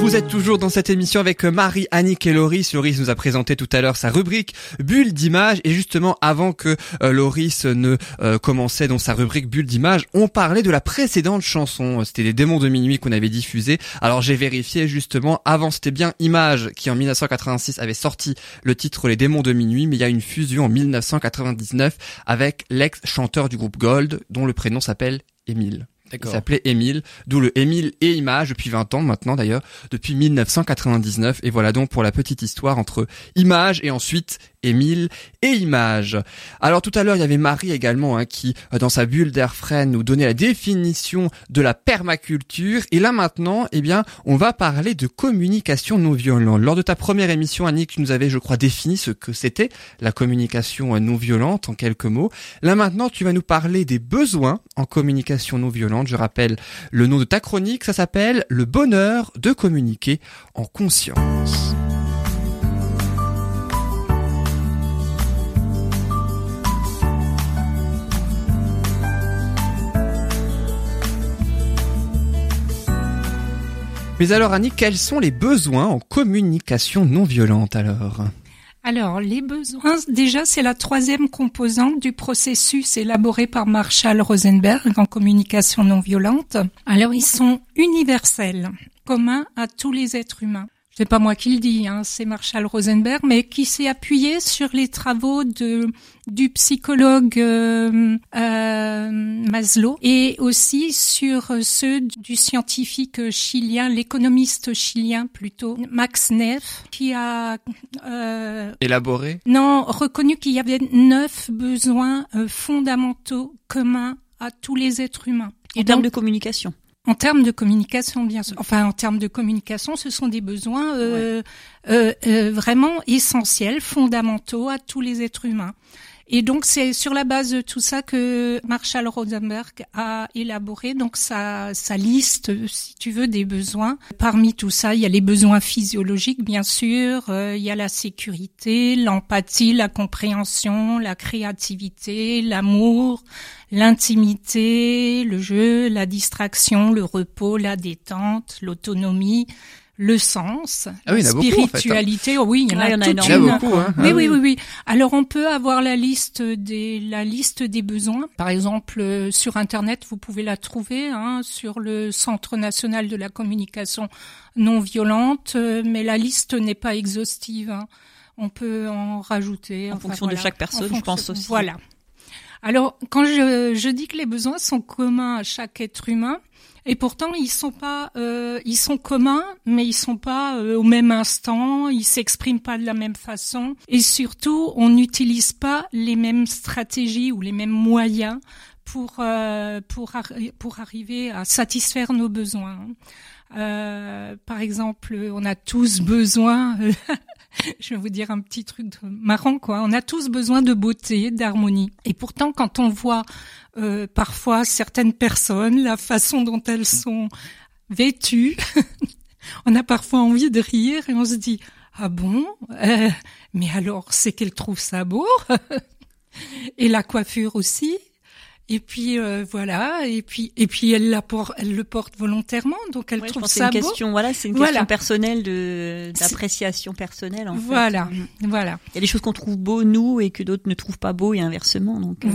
Vous êtes toujours dans cette émission avec Marie, Annick et Loris. Loris nous a présenté tout à l'heure sa rubrique Bulle d'image et justement avant que euh, Loris ne euh, commençait dans sa rubrique Bulle d'image, on parlait de la précédente chanson. C'était les démons de minuit qu'on avait diffusé. Alors j'ai vérifié justement, avant c'était bien Image qui en 1986 avait sorti le titre Les démons de minuit, mais il y a une fusion en 1999 avec l'ex-chanteur du groupe Gold dont le prénom s'appelle Émile. Il s'appelait Émile, d'où le Émile et Image depuis 20 ans maintenant d'ailleurs, depuis 1999. Et voilà donc pour la petite histoire entre Image et ensuite Émile et Image. Alors tout à l'heure, il y avait Marie également hein, qui, euh, dans sa bulle d'air frais, nous donnait la définition de la permaculture. Et là maintenant, eh bien, on va parler de communication non violente. Lors de ta première émission, Annick, tu nous avais, je crois, défini ce que c'était la communication euh, non violente en quelques mots. Là maintenant, tu vas nous parler des besoins en communication non violente. Je rappelle le nom de ta chronique, ça s'appelle Le bonheur de communiquer en conscience. Mais alors Annie, quels sont les besoins en communication non violente alors? Alors, les besoins, déjà, c'est la troisième composante du processus élaboré par Marshall Rosenberg en communication non violente. Alors, ils sont universels, communs à tous les êtres humains c'est pas moi qui le dis, hein, c'est Marshall Rosenberg, mais qui s'est appuyé sur les travaux de du psychologue euh, euh, Maslow et aussi sur ceux du scientifique chilien, l'économiste chilien plutôt, Max Neff, qui a euh, élaboré? Non, reconnu qu'il y avait neuf besoins euh, fondamentaux communs à tous les êtres humains. En termes de communication. En termes de communication, bien sûr. Enfin, en termes de communication, ce sont des besoins euh, euh, euh, vraiment essentiels, fondamentaux à tous les êtres humains. Et donc c'est sur la base de tout ça que Marshall Rosenberg a élaboré donc sa, sa liste, si tu veux, des besoins. Parmi tout ça, il y a les besoins physiologiques, bien sûr. Euh, il y a la sécurité, l'empathie, la compréhension, la créativité, l'amour, l'intimité, le jeu, la distraction, le repos, la détente, l'autonomie, le sens, ah oui, la spiritualité. Beaucoup, en fait, hein. Oui, il y en a, il toute une. Beaucoup, hein. oui, oui, oui, oui. Alors on peut avoir la liste des la liste des besoins. Par exemple, euh, sur internet, vous pouvez la trouver hein, sur le Centre national de la communication non violente, euh, mais la liste n'est pas exhaustive. Hein. On peut en rajouter. En fonction de chaque personne, je pense aussi. Voilà. Alors, quand je, je dis que les besoins sont communs à chaque être humain, et pourtant ils sont pas, euh, ils sont communs, mais ils sont pas euh, au même instant, ils s'expriment pas de la même façon, et surtout on n'utilise pas les mêmes stratégies ou les mêmes moyens pour euh, pour pour arriver à satisfaire nos besoins. Euh, par exemple, on a tous besoin je vais vous dire un petit truc marrant quoi. On a tous besoin de beauté, d'harmonie. Et pourtant, quand on voit euh, parfois certaines personnes, la façon dont elles sont vêtues, on a parfois envie de rire et on se dit ah bon, euh, mais alors c'est qu'elle trouve ça beau. et la coiffure aussi. Et puis euh, voilà, et puis et puis elle la porte, elle le porte volontairement, donc elle trouve ça une beau. Question, voilà, c'est une question personnelle de d'appréciation personnelle. En voilà, fait. voilà. Il y a des choses qu'on trouve beaux nous et que d'autres ne trouvent pas beaux et inversement. Donc euh.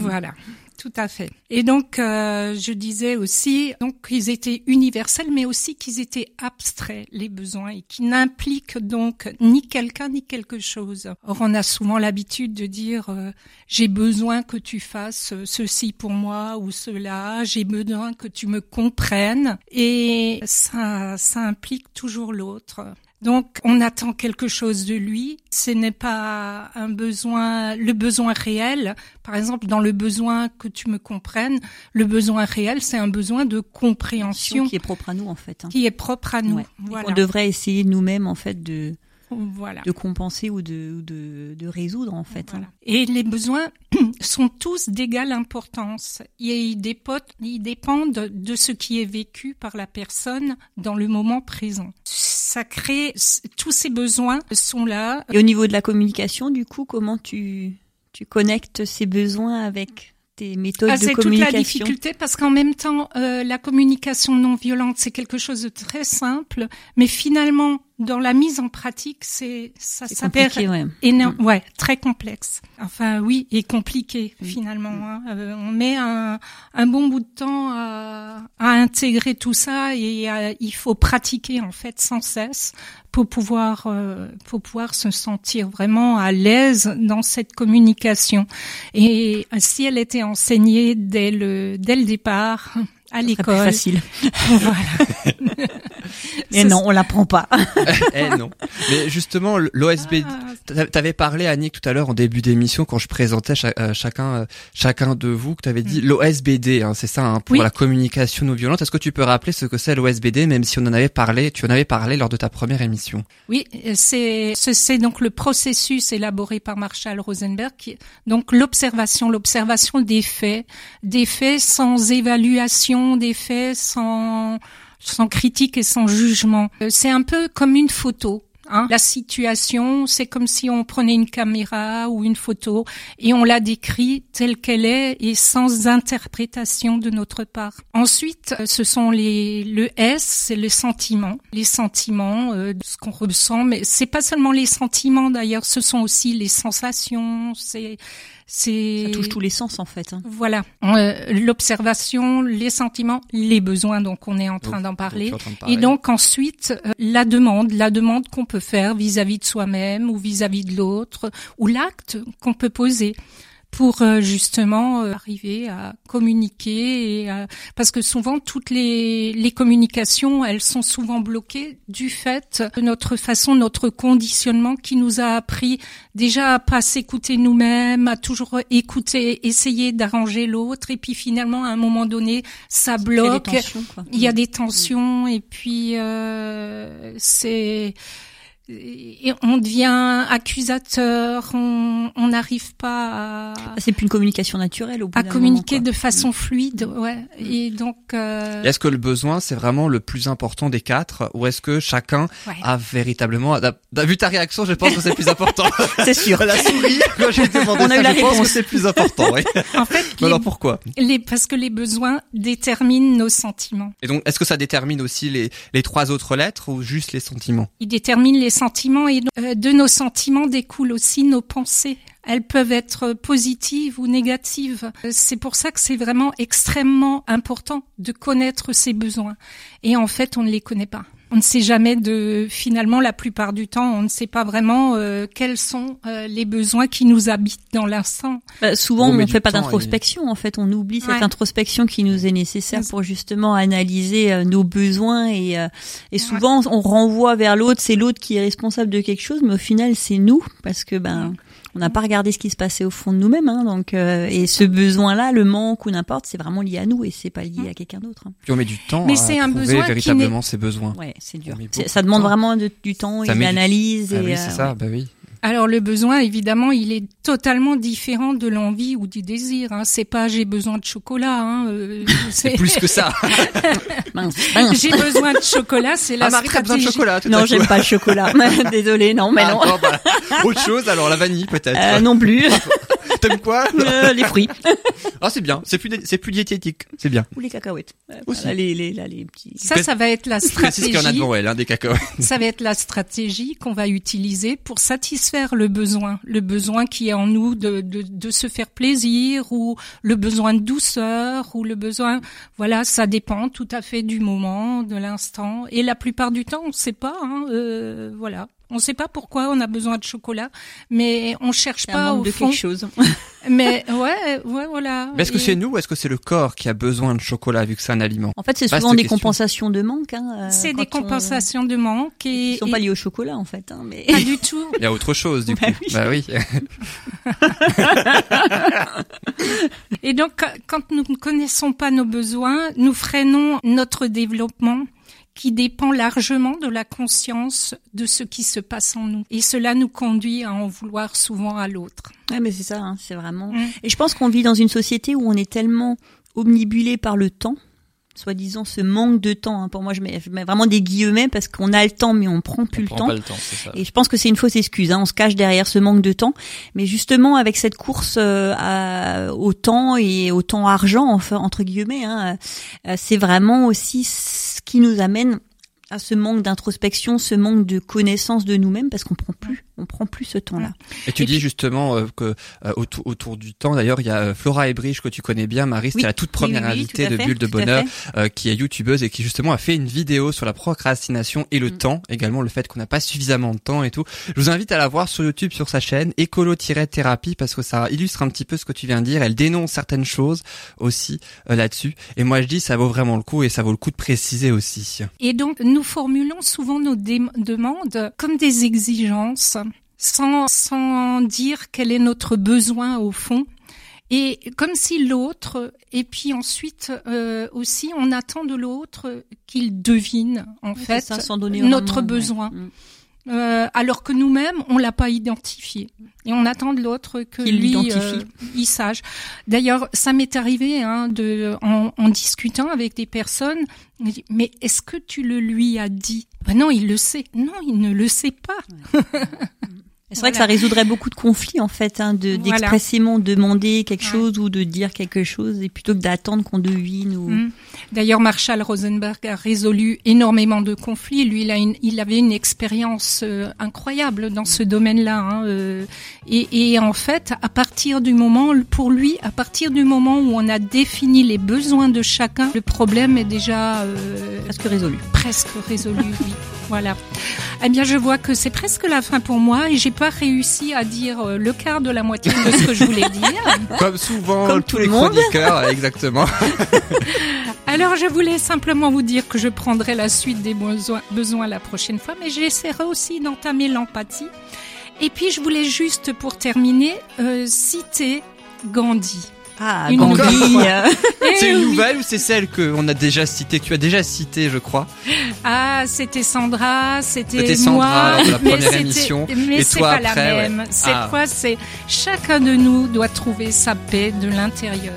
Tout à fait. Et donc, euh, je disais aussi donc qu'ils étaient universels, mais aussi qu'ils étaient abstraits les besoins et qui n'impliquent donc ni quelqu'un ni quelque chose. Or, on a souvent l'habitude de dire euh, j'ai besoin que tu fasses ceci pour moi ou cela, j'ai besoin que tu me comprennes, et ça, ça implique toujours l'autre. Donc, on attend quelque chose de lui. Ce n'est pas un besoin, le besoin réel. Par exemple, dans le besoin que tu me comprennes, le besoin réel, c'est un besoin de compréhension qui est propre à nous en fait. Hein. Qui est propre à nous. On devrait essayer nous-mêmes en fait de voilà. de compenser ou de, de, de résoudre en fait. Hein. Et les besoins sont tous d'égale importance et ils dépendent, ils dépendent de ce qui est vécu par la personne dans le moment présent. Ça crée tous ces besoins sont là. Et au niveau de la communication, du coup, comment tu tu connectes ces besoins avec tes méthodes ah, de communication C'est toute la difficulté parce qu'en même temps, euh, la communication non violente, c'est quelque chose de très simple, mais finalement, dans la mise en pratique, c'est ça s'appelle ouais. énorme, mm. ouais, très complexe. Enfin, oui, et compliqué mm. finalement. Mm. Hein. Euh, on met un, un, bon bout de temps à, à intégrer tout ça et il faut pratiquer en fait sans cesse pour pouvoir euh, pour pouvoir se sentir vraiment à l'aise dans cette communication. Et si elle était enseignée dès le dès le départ, à l'école. facile. voilà. Et non, on l'apprend pas. eh non. Mais justement, l'OSBD, ah. t'avais parlé Annick tout à l'heure en début d'émission quand je présentais euh, chacun euh, chacun de vous que t'avais dit mm. l'OSBD, hein, c'est ça hein, pour la communication non violente. Est-ce que tu peux rappeler ce que c'est l'OSBD, même si on en avait parlé, tu en avais parlé lors de ta première émission? Oui, c'est c'est donc le processus élaboré par Marshall Rosenberg, qui, donc l'observation, l'observation des faits, des faits sans évaluation des faits sans sans critique et sans jugement. Euh, c'est un peu comme une photo. Hein. La situation, c'est comme si on prenait une caméra ou une photo et on la décrit telle qu'elle est et sans interprétation de notre part. Ensuite, euh, ce sont les le S, c'est les sentiments, les sentiments euh, ce qu'on ressent, mais c'est pas seulement les sentiments d'ailleurs, ce sont aussi les sensations, c'est c'est ça touche tous les sens en fait. Hein. Voilà, euh, l'observation, les sentiments, les besoins. Donc on est en train d'en parler. Et donc ensuite euh, la demande, la demande qu'on peut faire vis-à-vis de soi-même ou vis-à-vis de l'autre, ou l'acte qu'on peut poser pour euh, justement euh, arriver à communiquer et parce que souvent toutes les, les communications elles sont souvent bloquées du fait de notre façon notre conditionnement qui nous a appris déjà à pas s'écouter nous-mêmes à toujours écouter essayer d'arranger l'autre. Et puis finalement à un moment donné ça bloque. il y a des tensions. Et puis euh, c'est et on devient accusateur, on n'arrive pas à... C'est plus une communication naturelle au bout À communiquer de façon mm. fluide, ouais. Mm. Et donc... Euh... Est-ce que le besoin, c'est vraiment le plus important des quatre Ou est-ce que chacun a véritablement... Vu ta réaction, je pense que c'est le plus important. c'est sûr. La souris, quand j'ai demandé on a eu la je réponse. pense que c'est le plus important, oui. en fait... alors pourquoi? les, Parce que les besoins déterminent nos sentiments. Et donc, est-ce que ça détermine aussi les, les trois autres lettres ou juste les sentiments? Ils déterminent les sentiments et euh, de nos sentiments découlent aussi nos pensées. Elles peuvent être positives ou négatives. Euh, c'est pour ça que c'est vraiment extrêmement important de connaître ses besoins. Et en fait, on ne les connaît pas on ne sait jamais de finalement la plupart du temps on ne sait pas vraiment euh, quels sont les besoins qui nous habitent dans l'instant. Bah, souvent on ne fait pas d'introspection en fait. On oublie cette introspection qui nous est nécessaire pour justement analyser nos besoins et, et souvent on renvoie vers l'autre. C'est l'autre qui est responsable de quelque chose mais au final c'est nous parce que ben on n'a pas regardé ce qui se passait au fond de nous-mêmes, hein, donc euh, et ce besoin-là, le manque ou n'importe, c'est vraiment lié à nous et c'est pas lié à quelqu'un d'autre. Hein. Puis on met du temps Mais à un trouver véritablement ses besoins. Ouais, c'est dur. Ça demande vraiment du temps et de l'analyse. Ah oui, c'est euh, ça. Bah oui. Alors le besoin, évidemment, il est totalement différent de l'envie ou du désir. Hein. C'est pas j'ai besoin de chocolat. Hein. Euh, c'est plus que ça. J'ai besoin de chocolat, c'est la ah, Marie, stratégie. besoin de chocolat. non, j'aime pas le chocolat. Désolée, non, mais ah, non. bah, autre chose, alors la vanille peut-être. Euh, non plus. T'aimes quoi euh, Les fruits. Ah c'est bien, c'est plus c'est plus diététique, c'est bien. Ou les cacahuètes. Aussi. les, les, là, les petits. Ça, ça va être la stratégie. C'est ce qu'il y en a devant elle, hein, des cacahuètes. Ça va être la stratégie qu'on va utiliser pour satisfaire le besoin, le besoin qui est en nous de, de, de se faire plaisir ou le besoin de douceur ou le besoin, voilà, ça dépend tout à fait du moment, de l'instant. Et la plupart du temps, on ne sait pas, hein, euh, voilà. On ne sait pas pourquoi on a besoin de chocolat, mais on cherche pas au de fond. quelque chose. mais ouais, ouais, voilà. Mais est-ce que c'est nous ou est-ce que c'est le corps qui a besoin de chocolat vu que c'est un aliment En fait, c'est souvent des compensations de manque. Hein, euh, c'est des compensations de manque et qui sont pas liées au chocolat en fait. Hein, mais... Pas du tout. Il y a autre chose du bah coup. Bah oui. et donc, quand nous ne connaissons pas nos besoins, nous freinons notre développement qui dépend largement de la conscience de ce qui se passe en nous. Et cela nous conduit à en vouloir souvent à l'autre. Ouais, mais c'est ça, hein, c'est vraiment. Mm. Et je pense qu'on vit dans une société où on est tellement omnibulé par le temps soi-disant ce manque de temps. Hein. Pour moi, je mets, vraiment des guillemets parce qu'on a le temps, mais on prend plus on le, prend temps. Pas le temps. Ça. Et je pense que c'est une fausse excuse. Hein. On se cache derrière ce manque de temps, mais justement avec cette course euh, à, au temps et au temps argent, enfin entre guillemets, hein, euh, c'est vraiment aussi ce qui nous amène à ce manque d'introspection, ce manque de connaissance de nous-mêmes parce qu'on prend plus on prend plus ce temps-là. Et tu dis justement euh, que euh, autour, autour, du temps, d'ailleurs, il y a euh, Flora Ebrich que tu connais bien, Marie, c'était la toute première invitée de Bulle de Bonheur, qui est youtubeuse et qui justement a fait une vidéo sur la procrastination et le mm. temps, également le fait qu'on n'a pas suffisamment de temps et tout. Je vous invite à la voir sur YouTube, sur sa chaîne, écolo-thérapie, parce que ça illustre un petit peu ce que tu viens de dire. Elle dénonce certaines choses aussi là-dessus. Et moi, je dis, ça vaut vraiment le coup et ça vaut le coup de préciser aussi. Et donc, nous formulons souvent nos demandes comme des exigences sans, sans dire quel est notre besoin au fond. Et comme si l'autre, et puis ensuite euh, aussi, on attend de l'autre qu'il devine en fait notre besoin. Mm. Euh, alors que nous-mêmes, on l'a pas identifié. Et on attend de l'autre que lui, euh, il sache. D'ailleurs, ça m'est arrivé hein, de, en, en, discutant avec des personnes, mais est-ce que tu le lui as dit? Ben Non, il le sait. Non, il ne le sait pas. C'est vrai que ça résoudrait beaucoup de conflits en fait, hein, de d'expressément demander quelque chose ou de dire quelque chose, et plutôt que d'attendre qu'on devine. Ou... Mm. D'ailleurs, Marshall Rosenberg a résolu énormément de conflits. Lui, il, a une, il avait une expérience euh, incroyable dans ce domaine-là. Hein, euh, et, et, en fait, à partir du moment, pour lui, à partir du moment où on a défini les besoins de chacun, le problème est déjà euh, presque résolu. Presque résolu, oui. Voilà. Eh bien, je vois que c'est presque la fin pour moi et j'ai pas réussi à dire euh, le quart de la moitié de ce que je voulais dire. Comme souvent, Comme tous les chroniqueurs, exactement. Alors, je voulais simplement vous dire que je prendrai la suite des besoins, besoins la prochaine fois, mais j'essaierai aussi d'entamer l'empathie. Et puis, je voulais juste, pour terminer, euh, citer Gandhi. Ah, une c'est une nouvelle ou c'est celle qu'on a déjà citée, que tu as déjà citée, je crois Ah, c'était Sandra, c'était Sandra moi. la première émission. Mais c'est pas la même. Cette ah. fois, c'est chacun de nous doit trouver sa paix de l'intérieur.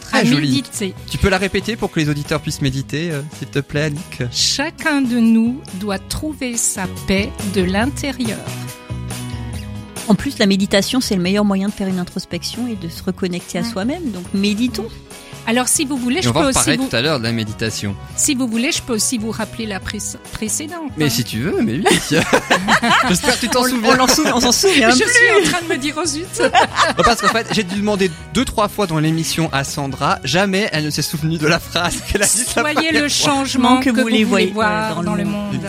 Très joli. Tu peux la répéter pour que les auditeurs puissent méditer, euh, s'il te plaît, Annick Chacun de nous doit trouver sa paix de l'intérieur. En plus, la méditation, c'est le meilleur moyen de faire une introspection et de se reconnecter à soi-même. Donc, méditons. Alors, si vous voulez, je peux aussi vous... tout à l'heure de la méditation. Si vous voulez, je peux aussi vous rappeler la précédente. Mais si tu veux, mais oui. J'espère que tu t'en souviens. On, s'en souvient. je suis en train de me dire oh zut. parce qu'en fait, j'ai dû demander deux, trois fois dans l'émission à Sandra. Jamais elle ne s'est souvenue de la phrase qu'elle a dit. Soyez le changement que, vous, voulez voir dans, le monde.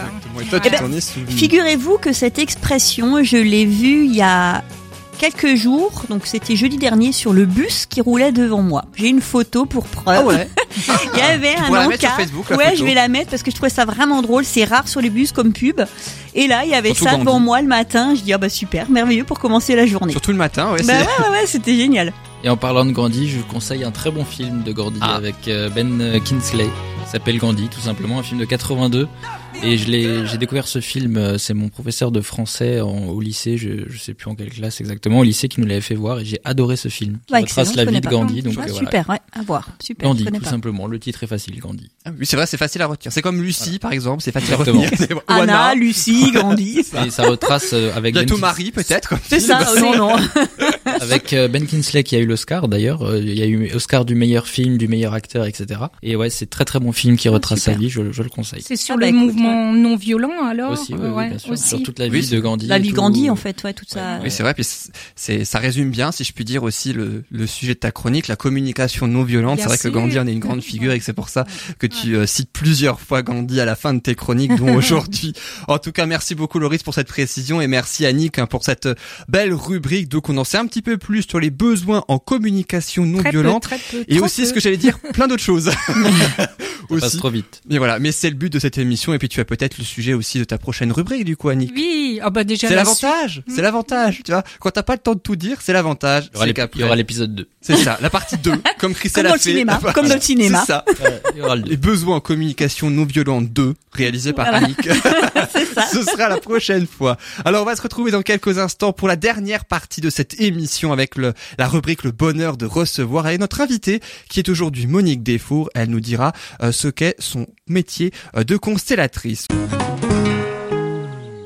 Figurez-vous que cette expression, je l'ai vue il y a quelques jours, donc c'était jeudi dernier, sur le bus qui roulait devant moi. J'ai une photo pour preuve. Ah ouais. Il y avait un encart. Ouais, je vais la mettre parce que je trouvais ça vraiment drôle. C'est rare sur les bus comme pub. Et là, il y avait ça devant moi le matin. Je dis ah bah super, merveilleux pour commencer la journée. Surtout le matin, ouais. Bah ouais, ouais, c'était génial. Et en parlant de Gandhi, je vous conseille un très bon film de Gandhi ah. avec euh, Ben Kingsley. Il s'appelle Gandhi, tout simplement, un film de 82 et je l'ai, j'ai découvert ce film. Euh, c'est mon professeur de français au lycée, je, je sais plus en quelle classe exactement, au lycée qui nous l'avait fait voir, et j'ai adoré ce film. Qui retrace la vie de Gandhi. Donc euh, super, ouais, à voir. Super. Gandhi, tout simplement. Le titre est facile, Gandhi. Ah oui, c'est vrai, c'est facile à retenir. C'est comme Lucie, par exemple, c'est facile à retenir. Anna, Lucie, Gandhi. Et ça retrace euh, avec bientôt ben Marie, peut-être. C'est ça. non, non. avec Ben Kingsley qui a eu l'Oscar d'ailleurs. Il y a eu Oscar du meilleur film, du meilleur acteur, etc. Et ouais, c'est très très bon film qui retrace sa vie. Je, je le conseille. C'est sur ah, le bah, mouvement non violent alors aussi, oui, bien sûr. Sur toute la vie de Gandhi. La vie de Gandhi, en fait, ouais, tout ça. Oui, c'est vrai. Puis c'est, ça résume bien, si je puis dire aussi le, le sujet de ta chronique, la communication non violente. C'est vrai que Gandhi en est une grande figure et que c'est pour ça que tu euh, cites plusieurs fois Gandhi à la fin de tes chroniques, dont aujourd'hui. En tout cas, merci beaucoup Loris pour cette précision et merci Annick hein, pour cette belle rubrique. Donc on en sait un petit peu plus sur les besoins en communication non violente et aussi ce que j'allais dire, plein d'autres choses. aussi. passe trop vite. Mais voilà, mais c'est le but de cette émission et puis tu as peut-être le sujet aussi de ta prochaine rubrique du coup Annick. Oui, oh bah déjà C'est l'avantage, c'est l'avantage, tu vois. Quand t'as pas le temps de tout dire, c'est l'avantage. Il y aura l'épisode 2. C'est ça, la partie 2, comme Christelle comme a fait. Cinéma, comme dans le cinéma. C'est ça. Les besoins en communication non violente 2, réalisé par Annick. Ce sera la prochaine fois. Alors on va se retrouver dans quelques instants pour la dernière partie de cette émission avec le, la rubrique Le bonheur de recevoir. Et notre invitée qui est aujourd'hui Monique Desfours. Elle nous dira euh, ce qu'est son métier euh, de constellatrice.